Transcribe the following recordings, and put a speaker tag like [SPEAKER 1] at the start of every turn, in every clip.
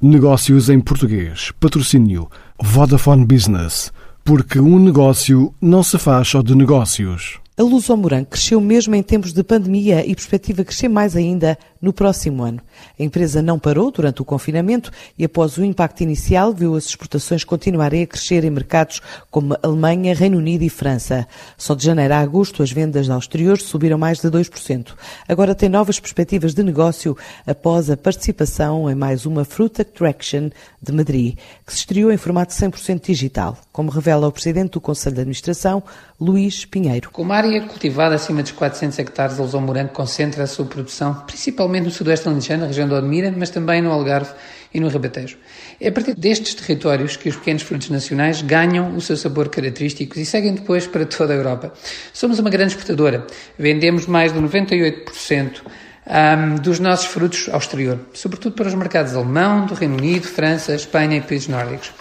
[SPEAKER 1] Negócios em português. Patrocínio Vodafone Business. Porque um negócio não se faz só de negócios.
[SPEAKER 2] A Luz ao cresceu mesmo em tempos de pandemia e perspectiva crescer mais ainda no próximo ano. A empresa não parou durante o confinamento e, após o impacto inicial, viu as exportações continuarem a crescer em mercados como Alemanha, Reino Unido e França. Só de janeiro a agosto, as vendas ao exterior subiram mais de 2%. Agora tem novas perspectivas de negócio após a participação em mais uma Fruit Attraction de Madrid, que se estreou em formato 100% digital, como revela o presidente do Conselho de Administração, Luís Pinheiro.
[SPEAKER 3] Com uma área cultivada acima dos 400 hectares, a Luzão Morango concentra a sua produção principalmente no sudoeste alentejano, na região de Odmira, mas também no Algarve e no Ribatejo. É a partir destes territórios que os pequenos frutos nacionais ganham o seu sabor característico e seguem depois para toda a Europa. Somos uma grande exportadora. Vendemos mais de 98% um, dos nossos frutos ao exterior, sobretudo para os mercados alemão, do Reino Unido, França, Espanha e países nórdicos.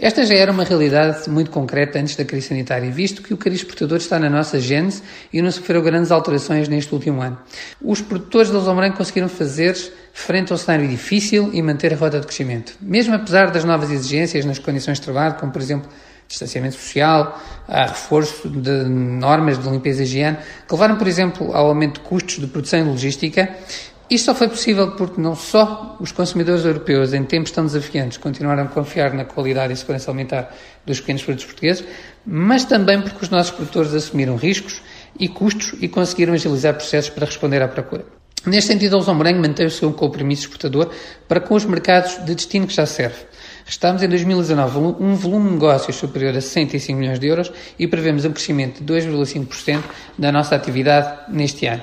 [SPEAKER 3] Esta já era uma realidade muito concreta antes da crise sanitária, visto que o cariz exportador está na nossa gênese e não sofreu grandes alterações neste último ano. Os produtores de Branco conseguiram fazer frente ao cenário difícil e manter a rota de crescimento. Mesmo apesar das novas exigências nas condições de trabalho, como por exemplo distanciamento social, a reforço de normas de limpeza e higiene, que levaram, por exemplo, ao aumento de custos de produção e logística, isto só foi possível porque não só os consumidores europeus, em tempos tão desafiantes, continuaram a confiar na qualidade e segurança alimentar dos pequenos produtos portugueses, mas também porque os nossos produtores assumiram riscos e custos e conseguiram agilizar processos para responder à procura. Neste sentido, a Luzão Morango mantém o seu compromisso exportador para com os mercados de destino que já serve. Estamos em 2019 um volume de negócios superior a 65 milhões de euros e prevemos um crescimento de 2,5% da nossa atividade neste ano.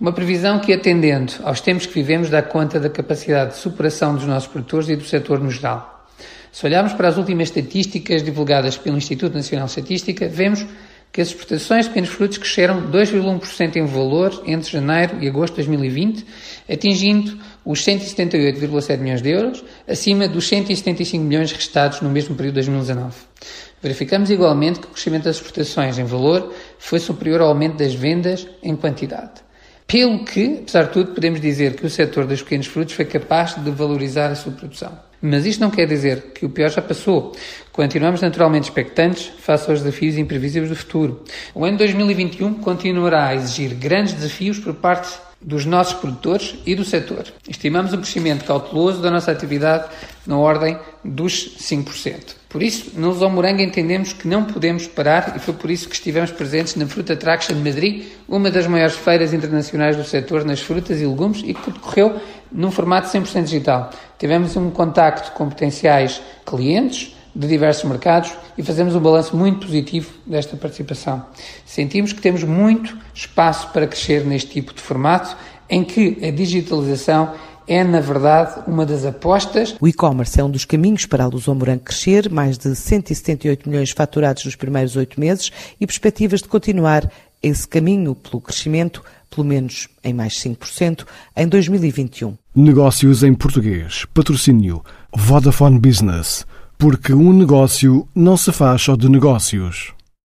[SPEAKER 3] Uma previsão que, atendendo aos tempos que vivemos, dá conta da capacidade de superação dos nossos produtores e do setor no geral. Se olharmos para as últimas estatísticas divulgadas pelo Instituto Nacional de Estatística, vemos que as exportações de pequenos frutos cresceram 2,1% em valor entre janeiro e agosto de 2020, atingindo os 178,7 milhões de euros, acima dos 175 milhões restados no mesmo período de 2019. Verificamos igualmente que o crescimento das exportações em valor foi superior ao aumento das vendas em quantidade. Pelo que, apesar de tudo, podemos dizer que o setor dos pequenos frutos foi capaz de valorizar a sua produção. Mas isto não quer dizer que o pior já passou. Continuamos naturalmente expectantes face aos desafios imprevisíveis do futuro. O ano 2021 continuará a exigir grandes desafios por parte dos nossos produtores e do setor. Estimamos um crescimento cauteloso da nossa atividade na ordem dos 5%. Por isso, no Zão Morango entendemos que não podemos parar e foi por isso que estivemos presentes na Fruta Attraction de Madrid, uma das maiores feiras internacionais do setor nas frutas e legumes e que decorreu num formato 100% digital. Tivemos um contacto com potenciais clientes, de diversos mercados e fazemos um balanço muito positivo desta participação. Sentimos que temos muito espaço para crescer neste tipo de formato em que a digitalização é, na verdade, uma das apostas.
[SPEAKER 2] O e-commerce é um dos caminhos para a Luzon Morango crescer, mais de 178 milhões faturados nos primeiros oito meses e perspectivas de continuar esse caminho pelo crescimento, pelo menos em mais 5%, em 2021.
[SPEAKER 1] Negócios em português. Patrocínio Vodafone Business. Porque um negócio não se faz só de negócios.